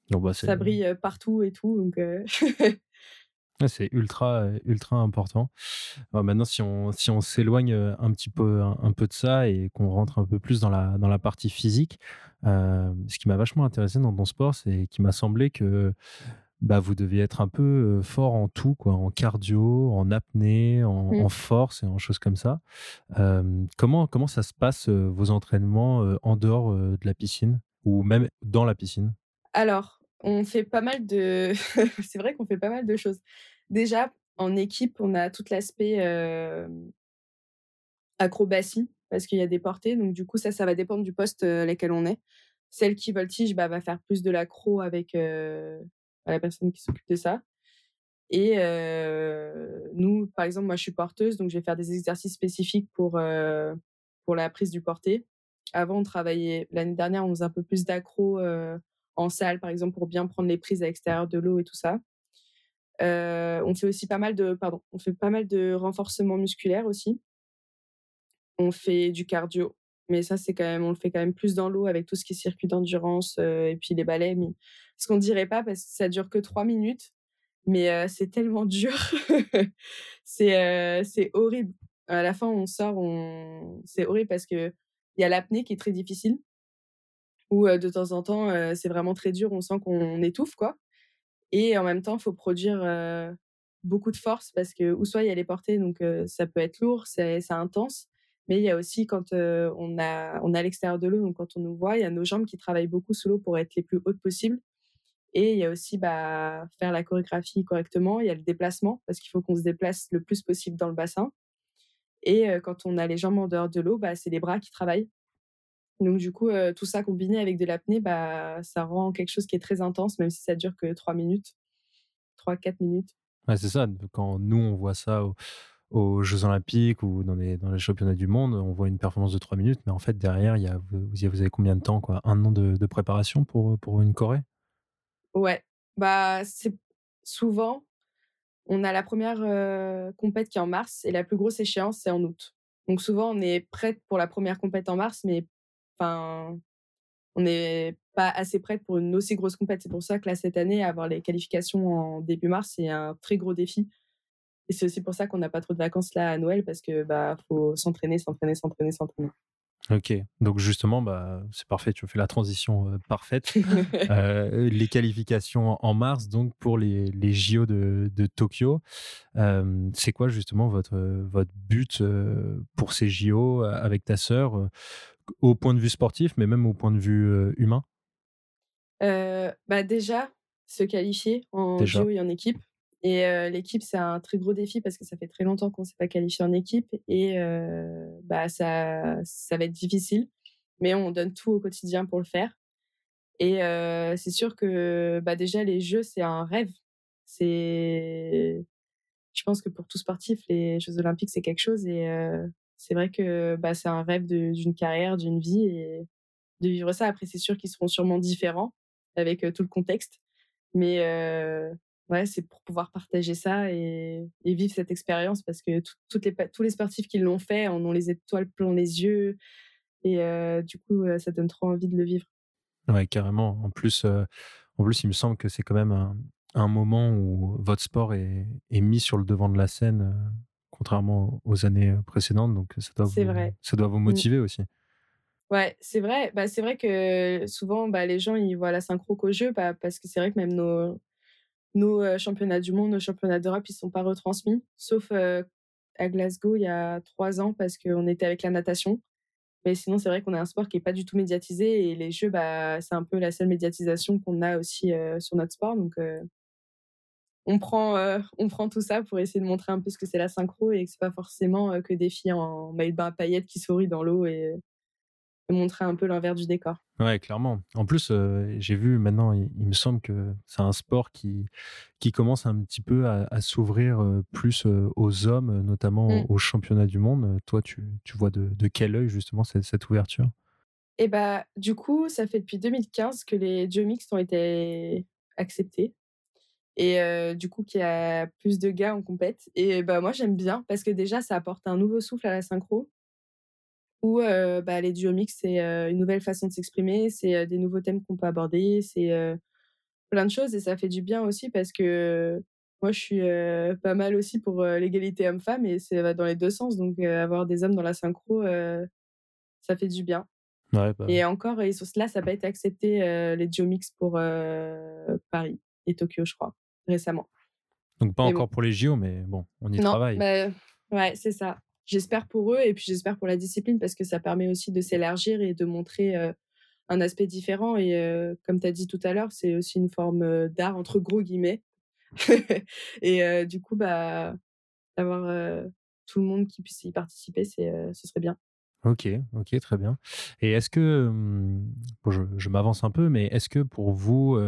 Bah, ça brille partout et tout, donc. C'est ultra, ultra important. maintenant, si on, si on s'éloigne un petit peu, un, peu de ça et qu'on rentre un peu plus dans la, dans la partie physique, ce qui m'a vachement intéressé dans ton sport, c'est qu'il m'a semblé que bah, vous deviez être un peu fort en tout, quoi, en cardio, en apnée, en, mmh. force et en choses comme ça. comment, comment ça se passe, vos entraînements en dehors de la piscine ou même dans la piscine? Alors, on fait pas mal de. c'est vrai qu'on fait pas mal de choses. Déjà, en équipe, on a tout l'aspect acrobatie parce qu'il y a des portées. Donc, du coup, ça, ça va dépendre du poste à lequel on est. Celle qui voltige bah, va faire plus de l'accro avec la personne qui s'occupe de ça. Et nous, par exemple, moi, je suis porteuse, donc je vais faire des exercices spécifiques pour, pour la prise du porté. Avant, on travaillait, l'année dernière, on faisait un peu plus d'accro en salle, par exemple, pour bien prendre les prises à l'extérieur de l'eau et tout ça. Euh, on fait aussi pas mal de, pardon, on fait pas mal de renforcement musculaire aussi. On fait du cardio, mais ça c'est quand même, on le fait quand même plus dans l'eau avec tout ce qui est circuit d'endurance euh, et puis les balais. Ce qu'on dirait pas parce que ça dure que trois minutes, mais euh, c'est tellement dur, c'est c'est horrible. À la fin, on sort, on, c'est horrible parce que il y a l'apnée qui est très difficile où de temps en temps, c'est vraiment très dur, on sent qu'on étouffe, quoi. Et en même temps, il faut produire beaucoup de force parce que, ou soit il y a les portées, donc ça peut être lourd, c'est intense, mais il y a aussi quand on, a, on à l'extérieur de l'eau, donc quand on nous voit, il y a nos jambes qui travaillent beaucoup sous l'eau pour être les plus hautes possibles. Et il y a aussi bah, faire la chorégraphie correctement, il y a le déplacement, parce qu'il faut qu'on se déplace le plus possible dans le bassin. Et quand on a les jambes en dehors de l'eau, bah, c'est les bras qui travaillent. Donc du coup, tout ça combiné avec de l'apnée, bah, ça rend quelque chose qui est très intense, même si ça dure que 3 minutes, 3-4 minutes. Ouais, c'est ça. Quand nous, on voit ça aux, Jeux Olympiques ou dans les, dans les championnats du monde, on voit une performance de 3 minutes, mais en fait, derrière, y a, vous, vous avez combien de temps quoi? Un an de, préparation pour, pour une Corée? Ouais, bah, c'est souvent, on a la première compète qui est en mars et la plus grosse échéance, c'est en août. Donc souvent, on est prête pour la première compète en mars, mais Enfin, on n'est pas assez prête pour une aussi grosse compète. C'est pour ça que là, cette année, avoir les qualifications en début mars, c'est un très gros défi. Et c'est aussi pour ça qu'on n'a pas trop de vacances là à Noël parce que bah faut s'entraîner, s'entraîner, s'entraîner, s'entraîner. Ok, donc justement, bah, c'est parfait, tu fais la transition euh, parfaite. Euh, les qualifications en mars, donc pour les, les JO de, de Tokyo, euh, c'est quoi justement votre, votre but pour ces JO avec ta sœur au point de vue sportif, mais même au point de vue humain? Bah Déjà, se qualifier en JO et en équipe. Et l'équipe, c'est un très gros défi parce que ça fait très longtemps qu'on ne s'est pas qualifié en équipe et bah, ça, ça va être difficile. Mais on donne tout au quotidien pour le faire. Et c'est sûr que bah, déjà, les Jeux, c'est un rêve. C'est, je pense que pour tout sportif, les Jeux Olympiques, c'est quelque chose. Et c'est vrai que bah, c'est un rêve d'une carrière, d'une vie et de vivre ça. Après, c'est sûr qu'ils seront sûrement différents avec tout le contexte. Mais ouais, c'est pour pouvoir partager ça et, vivre cette expérience parce que tous les sportifs qui l'ont fait en ont les étoiles plein les yeux. Et du coup, ça donne trop envie de le vivre. Ouais, carrément. En plus, en plus il me semble que c'est quand même un, moment où votre sport est, mis sur le devant de la scène contrairement aux années précédentes. Donc ça doit, vous, vrai. Ça doit vous motiver aussi. Ouais, c'est vrai. Bah, c'est vrai que souvent, bah, les gens, ils voient la synchro qu'au jeu, bah, parce que c'est vrai que même nos, nos championnats du monde, nos championnats d'Europe, ils ne sont pas retransmis, sauf à Glasgow il y a trois ans, parce qu'on était avec la natation. Mais sinon, c'est vrai qu'on a un sport qui est pas du tout médiatisé et les jeux, bah, c'est un peu la seule médiatisation qu'on a aussi sur notre sport. Donc, on prend, on prend tout ça pour essayer de montrer un peu ce que c'est la synchro et que c'est pas forcément que des filles en maillot de bain à paillettes qui sourient dans l'eau et, montrer un peu l'envers du décor. Ouais, clairement. En plus, j'ai vu maintenant, il, me semble que c'est un sport qui, qui commence un petit peu à, s'ouvrir plus aux hommes, notamment mmh. aux championnats du monde. Toi, tu, tu vois de, de quel œil justement cette, cette ouverture? Et eh bah, du coup, ça fait depuis 2015 que les jeux mixtes ont été acceptés et du coup qu'il y a plus de gars en compète. Et bah moi j'aime bien parce que déjà ça apporte un nouveau souffle à la synchro où bah, les duos mix c'est une nouvelle façon de s'exprimer c'est des nouveaux thèmes qu'on peut aborder c'est plein de choses et ça fait du bien aussi parce que moi je suis pas mal aussi pour l'égalité homme-femme et c'est dans les deux sens. Donc avoir des hommes dans la synchro ça fait du bien. Ouais, bah... et encore et sur cela ça n'a pas été accepté les duos mix pour Paris et Tokyo je crois récemment. Donc pas encore pour les JO, mais bon, on y travaille. Bah, ouais, c'est ça. J'espère pour eux et puis j'espère pour la discipline parce que ça permet aussi de s'élargir et de montrer un aspect différent. Et comme tu as dit tout à l'heure, c'est aussi une forme d'art, entre gros guillemets. et du coup, bah, d'avoir tout le monde qui puisse y participer, c'est, ce serait bien. Ok, ok, très bien. Et est-ce que, je, m'avance un peu, mais est-ce que pour vous,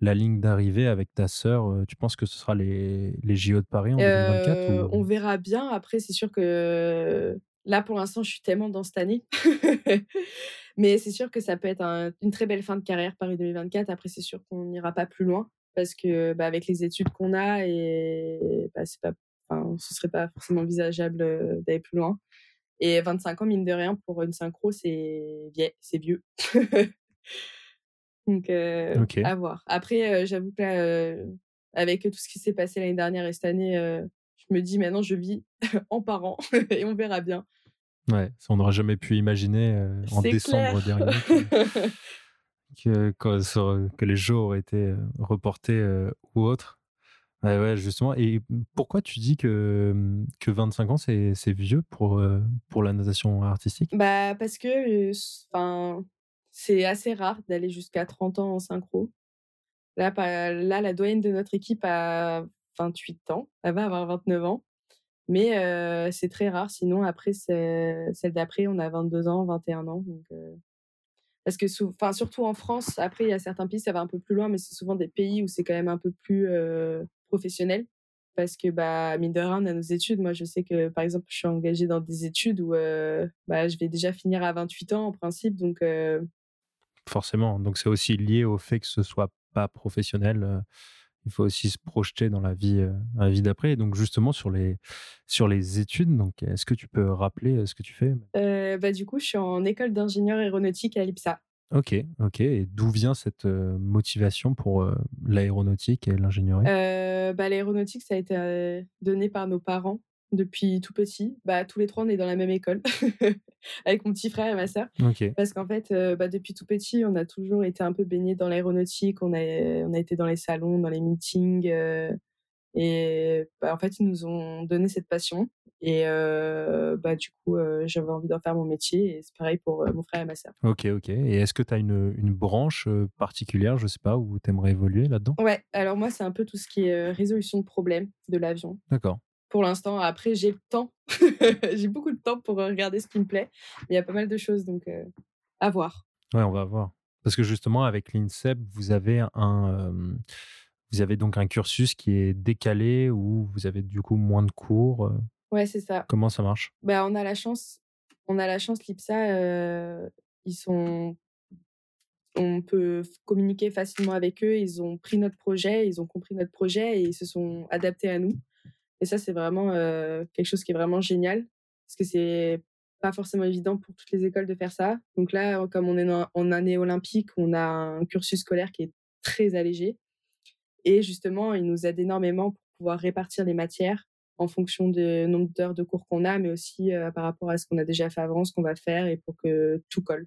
la ligne d'arrivée avec ta sœur, tu penses que ce sera les, les JO de Paris en 2024 On verra bien. Après, c'est sûr que là, pour l'instant, je suis tellement dans cette année. mais c'est sûr que ça peut être une très belle fin de carrière Paris 2024. Après, c'est sûr qu'on n'ira pas plus loin parce que bah, avec les études qu'on a, et bah, c'est pas, ce serait pas forcément envisageable d'aller plus loin. Et 25 ans, mine de rien, pour une synchro, c'est vieux. C'est vieux. Donc, euh, à voir. Après, euh, j'avoue que là, euh, avec tout ce qui s'est passé l'année dernière et cette année, je me dis maintenant, je vis en parent et on verra bien. Ouais, on n'aurait jamais pu imaginer en décembre dernier que, que, les jours auraient été reportés ou autres. Ouais, justement. Et pourquoi tu dis que, que 25 ans, c'est, vieux pour, pour la natation artistique? Bah, Parce que c'est assez rare d'aller jusqu'à 30 ans en synchro. Là, là, la doyenne de notre équipe a 28 ans. Elle va avoir 29 ans. Mais c'est très rare. Sinon, après, celle d'après, on a 22 ans, 21 ans. Donc, parce que surtout en France, après, il y a certains pays, ça va un peu plus loin, mais c'est souvent des pays où c'est quand même un peu plus professionnel parce que bah mine de rien on a nos études. Moi je sais que par exemple je suis engagée dans des études où euh, bah, je vais déjà finir à 28 ans en principe donc euh forcément donc c'est aussi lié au fait que ce soit pas professionnel euh, il faut aussi se projeter dans la vie la vie d'après. Donc justement sur les sur les études donc est-ce que tu peux rappeler ce que tu fais? Bah du coup je suis en école d'ingénieur aéronautique à l'IPSA Ok, ok. Et d'où vient cette motivation pour l'aéronautique et l'ingénierie? Bah, L'aéronautique, ça a été donné par nos parents depuis tout petit. Bah, tous les trois, on est dans la même école, avec mon petit frère et ma sœur. Parce qu'en fait, bah, depuis tout petit, on a toujours été un peu baigné dans l'aéronautique. On a, on a été dans les salons, dans les meetings. Et bah, en fait, ils nous ont donné cette passion. Et bah, du coup, j'avais envie d'en faire mon métier. Et c'est pareil pour mon frère et ma sœur. Ok, ok. Et est-ce que tu as une, une, branche particulière, je sais pas, où tu aimerais évoluer là-dedans? Ouais, alors moi, c'est un peu tout ce qui est résolution de problèmes de l'avion. D'accord. Pour l'instant, après, j'ai le temps. j'ai beaucoup de temps pour regarder ce qui me plaît. Il y a pas mal de choses, donc à voir. Ouais, on va voir. Parce que justement, avec l'INSEP, vous avez un. Vous avez donc un cursus qui est décalé où vous avez du coup moins de cours. Ouais, c'est ça. Comment ça marche? Bah, On a la chance, on a la chance, l'IPSA, euh, ils sont. On peut communiquer facilement avec eux. Ils ont pris notre projet, ils ont compris notre projet et ils se sont adaptés à nous. Et ça, c'est vraiment euh, quelque chose qui est vraiment génial parce que c'est pas forcément évident pour toutes les écoles de faire ça. Donc là, comme on est en année olympique, on a un cursus scolaire qui est très allégé. Et justement, il nous aide énormément pour pouvoir répartir les matières en fonction du nombre d'heures de cours qu'on a, mais aussi euh, par rapport à ce qu'on a déjà fait avant, ce qu'on va faire et pour que tout colle.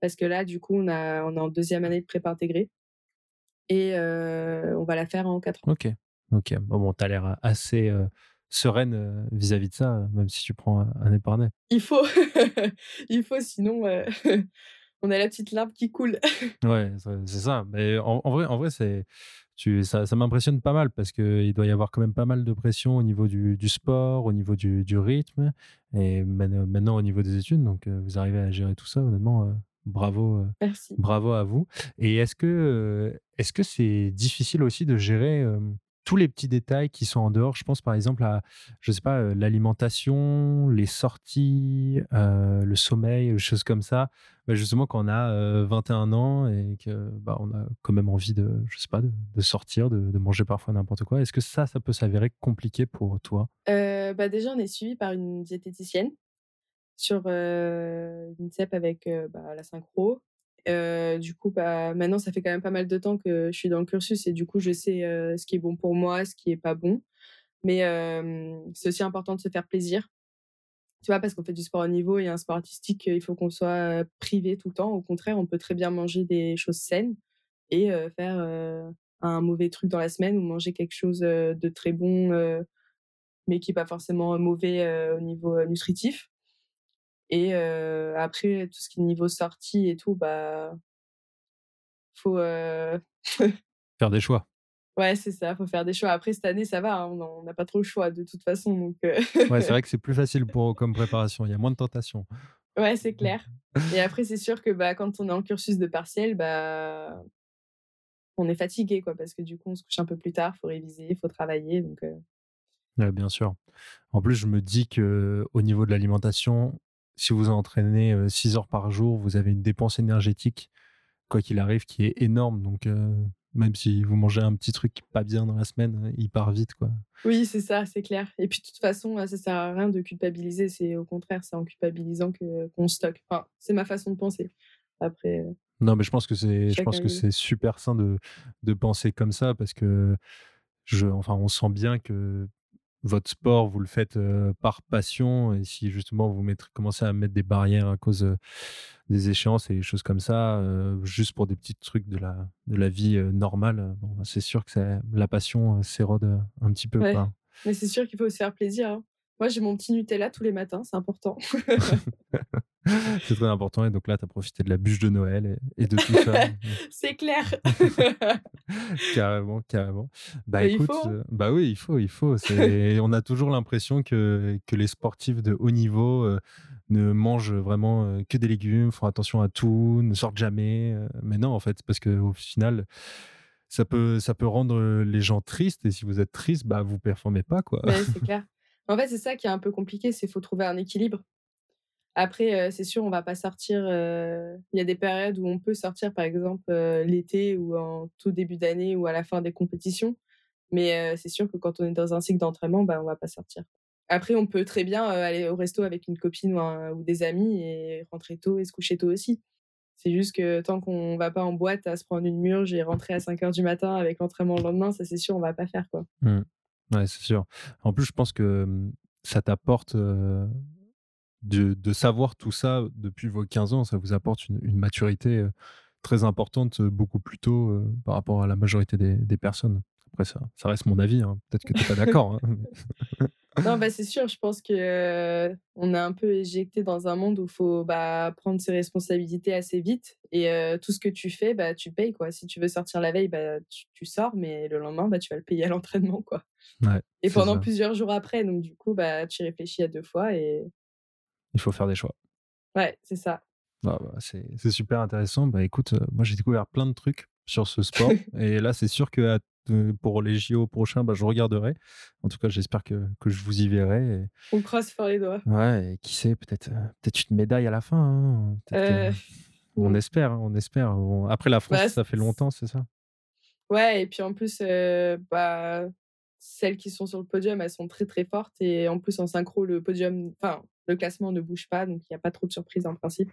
Parce que là, du coup, on, a, on est en deuxième année de prépa intégrée et euh, on va la faire en quatre ans. Ok, ok. Bon, bon tu as l'air assez, euh, sereine vis-à-vis de ça, même si tu prends un, épargnat. Il faut, il faut, sinon on a la petite larme qui coule. ouais, c'est ça. Mais en, vrai, en vrai, c'est tu, ça, ça m'impressionne pas mal parce qu'il doit y avoir quand même pas mal de pression au niveau du, du sport, au niveau du, du, rythme et maintenant au niveau des études. Donc, vous arrivez à gérer tout ça, honnêtement. bravo, bravo à vous. Et est-ce que est-ce que c'est difficile aussi de gérer tous les petits détails qui sont en dehors. Je pense par exemple à, je sais pas, l'alimentation, les sorties, le sommeil, choses comme ça. Bah, justement, quand on a 21 ans et que bah, on a quand même envie de, je sais pas, de, sortir, de, manger parfois n'importe quoi. Est-ce que ça, ça peut s'avérer compliqué pour toi? Bah Déjà, on est suivi par une diététicienne sur une CEP avec bah, la synchro du coup, bah, maintenant, ça fait quand même pas mal de temps que je suis dans le cursus et du coup, je sais ce qui est bon pour moi, ce qui est pas bon. Mais c'est aussi important de se faire plaisir. Tu vois, parce qu'on fait du sport au niveau et un sport artistique, il faut qu'on soit privé tout le temps. Au contraire, on peut très bien manger des choses saines et faire un mauvais truc dans la semaine ou manger quelque chose de très bon, mais qui n'est pas forcément mauvais au niveau nutritif. Et après, tout ce qui est niveau sortie et tout, bah, faut faire des choix. Ouais, c'est ça, faut faire des choix. Après, cette année, ça va, hein, on n'a pas trop le choix de toute façon. Donc ouais, c'est vrai que c'est plus facile pour, comme préparation, il y a moins de tentations. Ouais, c'est clair. Et après, c'est sûr que bah, quand on est en cursus de partiel, bah, on est fatigué, quoi, parce que du coup, on se couche un peu plus tard, faut réviser, faut travailler. Donc, ouais, bien sûr. En plus, je me dis que au niveau de l'alimentation, si vous entraînez 6 heures par jour, vous avez une dépense énergétique, quoi qu'il arrive, qui est énorme. Donc, même si vous mangez un petit truc pas bien dans la semaine, il part vite. Quoi. Oui, c'est ça, c'est clair. Et puis, de toute façon, ça sert à rien de culpabiliser. C'est au contraire, c'est en culpabilisant que, qu'on stocke. Enfin, c'est ma façon de penser. Après. Non, mais je pense que c'est, je pense que c'est super sain de, de penser comme ça parce que je, enfin, on sent bien que votre sport, vous le faites par passion. Et si justement vous mettez, commencez à mettre des barrières à cause des échéances et des choses comme ça, juste pour des petits trucs de la, de la vie normale, bon, c'est sûr que la passion s'érode un petit peu. Mais c'est sûr qu'il faut se faire plaisir. Hein. Moi, j'ai mon petit Nutella tous les matins, c'est important. c'est très important. Et donc là, tu as profité de la bûche de Noël et, de tout ça. c'est clair. carrément, carrément. Bah écoute, hein. euh, bah oui, il faut, il faut. on a toujours l'impression que, que les sportifs de haut niveau euh, ne mangent vraiment euh, que des légumes, font attention à tout, ne sortent jamais. mais non, en fait, parce qu'au final, ça peut, ça peut rendre les gens tristes. Et si vous êtes triste, bah vous performez pas, quoi. c'est clair. En fait, c'est ça qui est un peu compliqué, c'est faut trouver un équilibre. Après, c'est sûr, on va pas sortir. Il y a des périodes où on peut sortir, par exemple l'été ou en tout début d'année ou à la fin des compétitions. Mais c'est sûr que quand on est dans un cycle d'entraînement, bah, on va pas sortir. Après, on peut très bien aller au resto avec une copine ou, ou, des amis et rentrer tôt et se coucher tôt aussi. C'est juste que tant qu'on va pas en boîte à se prendre une murge et rentrer à 5 heures du matin avec l'entraînement le lendemain, ça c'est sûr, on va pas faire quoi. Mmh. Ouais, c'est sûr. En plus, je pense que mmh, ça t'apporte de, savoir tout ça depuis vos 15 ans, ça vous apporte une, maturité très importante beaucoup plus tôt par rapport à la majorité des, personnes. Après, ça, ça reste mon avis. Hein. Peut-être que tu n'es pas d'accord. Hein, non, bah, c'est sûr. Je pense que on est un peu éjecté dans un monde où il faut bah, prendre ses responsabilités assez vite. Et tout ce que tu fais, bah, tu payes. Quoi. Si tu veux sortir la veille, bah, tu, sors, mais le lendemain, bah, tu vas le payer à l'entraînement. Quoi. Et pendant plusieurs jours après. Donc, du coup, bah, tu réfléchis à deux fois. et Il faut faire des choix. Ouais, c'est ça. Ah, bah, c'est super intéressant. Bah, écoute, moi, j'ai découvert plein de trucs sur ce sport. et là, c'est sûr que pour les JO prochains, bah, je regarderai. En tout cas, j'espère que, que, je vous y verrai. On croise fort les doigts. Ouais, et qui sait, peut-être euh, peut-être une médaille à la fin. Hein. Euh, on espère, hein, on espère. Après la France, ça fait longtemps, c'est ça? Ouais, et puis en plus, euh, bah, celles qui sont sur le podium, elles sont très très fortes. Et en plus, en synchro, le podium, enfin, le classement ne bouge pas, donc il n'y a pas trop de surprises en principe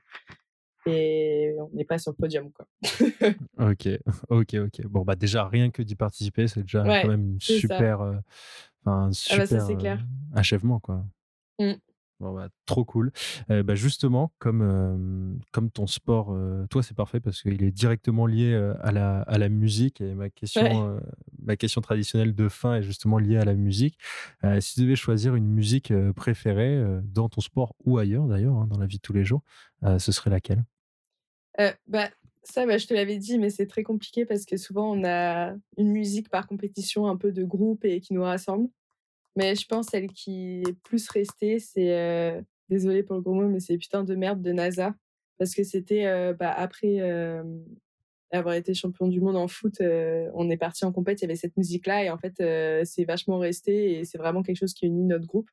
et on n'est pas sur le podium. Quoi. ok, ok, ok. Bon, bah déjà, rien que d'y participer, c'est déjà quand même une super, euh, un super ah bah clair. Euh, achèvement. Quoi. Mmh. Bon, bah, trop cool. Euh, bah, justement, comme, comme ton sport, toi, c'est parfait parce qu'il est directement lié à, la, à la musique. Et ma question, ma question traditionnelle de fin est justement liée à la musique. Euh, si tu devais choisir une musique euh, préférée euh, dans ton sport ou ailleurs d'ailleurs, hein, dans la vie de tous les jours, euh, ce serait laquelle? Euh, bah, ça, bah, je te l'avais dit, mais c'est très compliqué parce que souvent, on a une musique par compétition, un peu de groupe et qui nous rassemble. Mais je pense celle qui est plus restée, c'est, euh, désolée pour le gros mot, mais c'est Putain de merde de NASA. Parce que c'était euh, bah, après avoir été champion du monde en foot, on est parti en compète, il y avait cette musique-là et en fait, c'est vachement resté et c'est vraiment quelque chose qui unit notre groupe.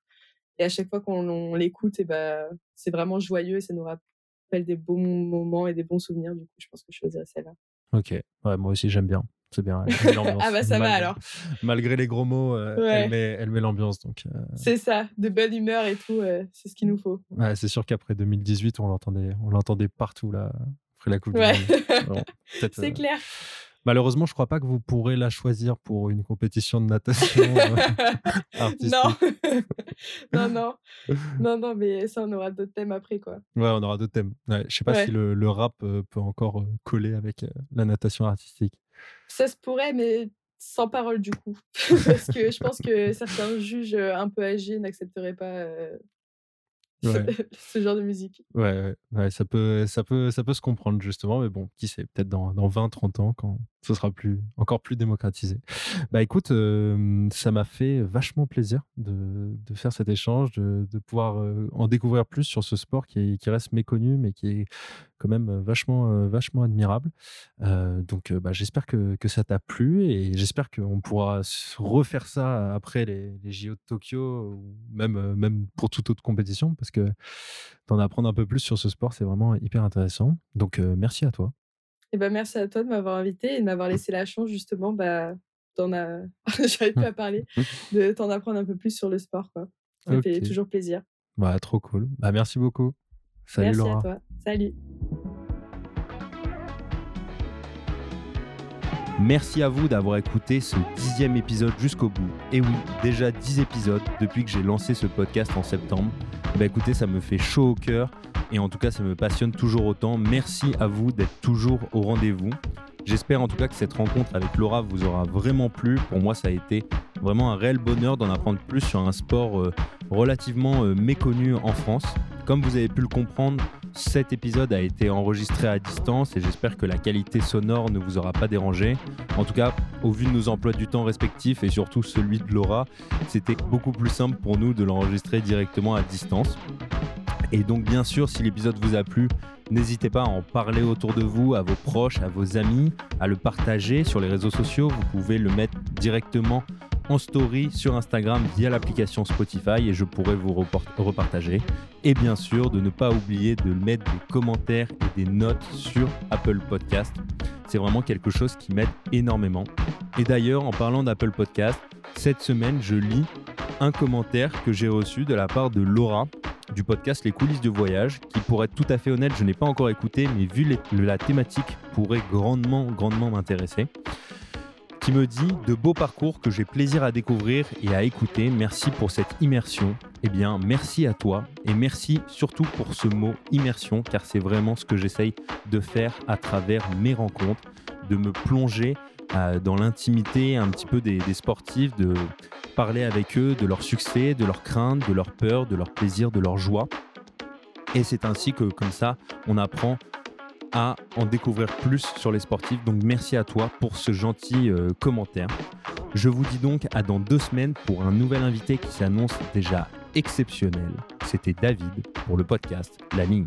Et à chaque fois qu'on on l'écoute, et bah, c'est vraiment joyeux et ça nous rappelle des bons moments et des bons souvenirs. Du coup, je pense que je choisirais celle-là. Ok, ouais, moi aussi j'aime bien. C'est bien. elle met. Ah bah ça va alors. Malgré les gros mots, euh, Ouais. elle met, elle met l'ambiance. Donc, euh, C'est ça, de bonne humeur et tout, euh, c'est ce qu'il nous faut. ouais, c'est sûr qu'après 2018, on l'entendait, on l'entendait partout là, après la Coupe Ouais. du Monde. C'est clair. Malheureusement, je crois pas que vous pourrez la choisir pour une compétition de natation. Non. non, non. Non, non, mais ça, on aura d'autres thèmes après, quoi. Ouais, on aura d'autres thèmes. Ouais, je sais pas Ouais. si le, le rap peut encore coller avec la natation artistique. Ça se pourrait, mais sans parole, du coup. Parce que je pense que certains juges euh, un peu âgés n'accepteraient pas euh, Ouais. ce genre de musique. Ouais, ouais, ouais, ça peut, ça peut, ça peut se comprendre justement, mais bon, qui sait, peut-être dans, dans 20, 30 ans, quand ce sera plus, encore plus démocratisé. Bah écoute, euh, ça m'a fait vachement plaisir de, faire cet échange, de, pouvoir euh, en découvrir plus sur ce sport qui, est- qui reste méconnu, mais qui est quand même vachement, euh, vachement admirable. Euh, donc bah, j'espère que, que ça t'a plu et j'espère qu'on pourra refaire ça après les, JO de Tokyo ou même, même pour toute autre compétition parce que d'en apprendre un peu plus sur ce sport, c'est vraiment hyper intéressant. Donc merci à toi. Et ben merci à toi de m'avoir invité et de m'avoir laissé la chance, justement, bah, d'en a... j'arrive plus à parler, de t'en apprendre un peu plus sur le sport, quoi. Ça fait toujours plaisir. Bah, trop cool. Bah, merci beaucoup. Salut merci Laura. à toi. Salut. Merci à vous d'avoir écouté ce dixième épisode jusqu'au bout. Et oui, déjà 10 épisodes depuis que j'ai lancé ce podcast en septembre. Bah écoutez, ça me fait chaud au cœur et en tout cas, ça me passionne toujours autant. Merci à vous d'être toujours au rendez-vous. J'espère en tout cas que cette rencontre avec Laura vous aura vraiment plu. Pour moi, ça a été vraiment un réel bonheur d'en apprendre plus sur un sport euh, relativement euh, méconnu en France. Comme vous avez pu le comprendre, cet épisode a été enregistré à distance et j'espère que la qualité sonore ne vous aura pas dérangé. En tout cas, au vu de nos emplois du temps respectifs et surtout celui de Laura, c'était beaucoup plus simple pour nous de l'enregistrer directement à distance. Et donc bien sûr, si l'épisode vous a plu, n'hésitez pas à en parler autour de vous, à vos proches, à vos amis, à le partager sur les réseaux sociaux. Vous pouvez le mettre directement en story sur Instagram via l'application Spotify et je pourrai vous repartager. Et bien sûr, de ne pas oublier de mettre des commentaires et des notes sur Apple Podcast. C'est vraiment quelque chose qui m'aide énormément. Et d'ailleurs, en parlant d'Apple Podcast, cette semaine, je lis un commentaire que j'ai reçu de la part de Laura du podcast Les coulisses de voyage, qui pour être tout à fait honnête, je n'ai pas encore écouté, mais vu la thématique pourrait grandement, grandement m'intéresser qui me dit de beaux parcours que j'ai plaisir à découvrir et à écouter. Merci pour cette immersion. Eh bien, merci à toi et merci surtout pour ce mot immersion, car c'est vraiment ce que j'essaye de faire à travers mes rencontres, de me plonger dans l'intimité un petit peu des, sportifs, de parler avec eux de leurs succès, de leurs craintes, de leurs peurs, de leurs plaisirs, de leurs joies. Et c'est ainsi que, comme ça, on apprend à en découvrir plus sur les sportifs. Donc merci à toi pour ce gentil euh, commentaire. Je vous dis donc à dans deux semaines pour un nouvel invité qui s'annonce déjà exceptionnel. C'était David pour le podcast La Ligne.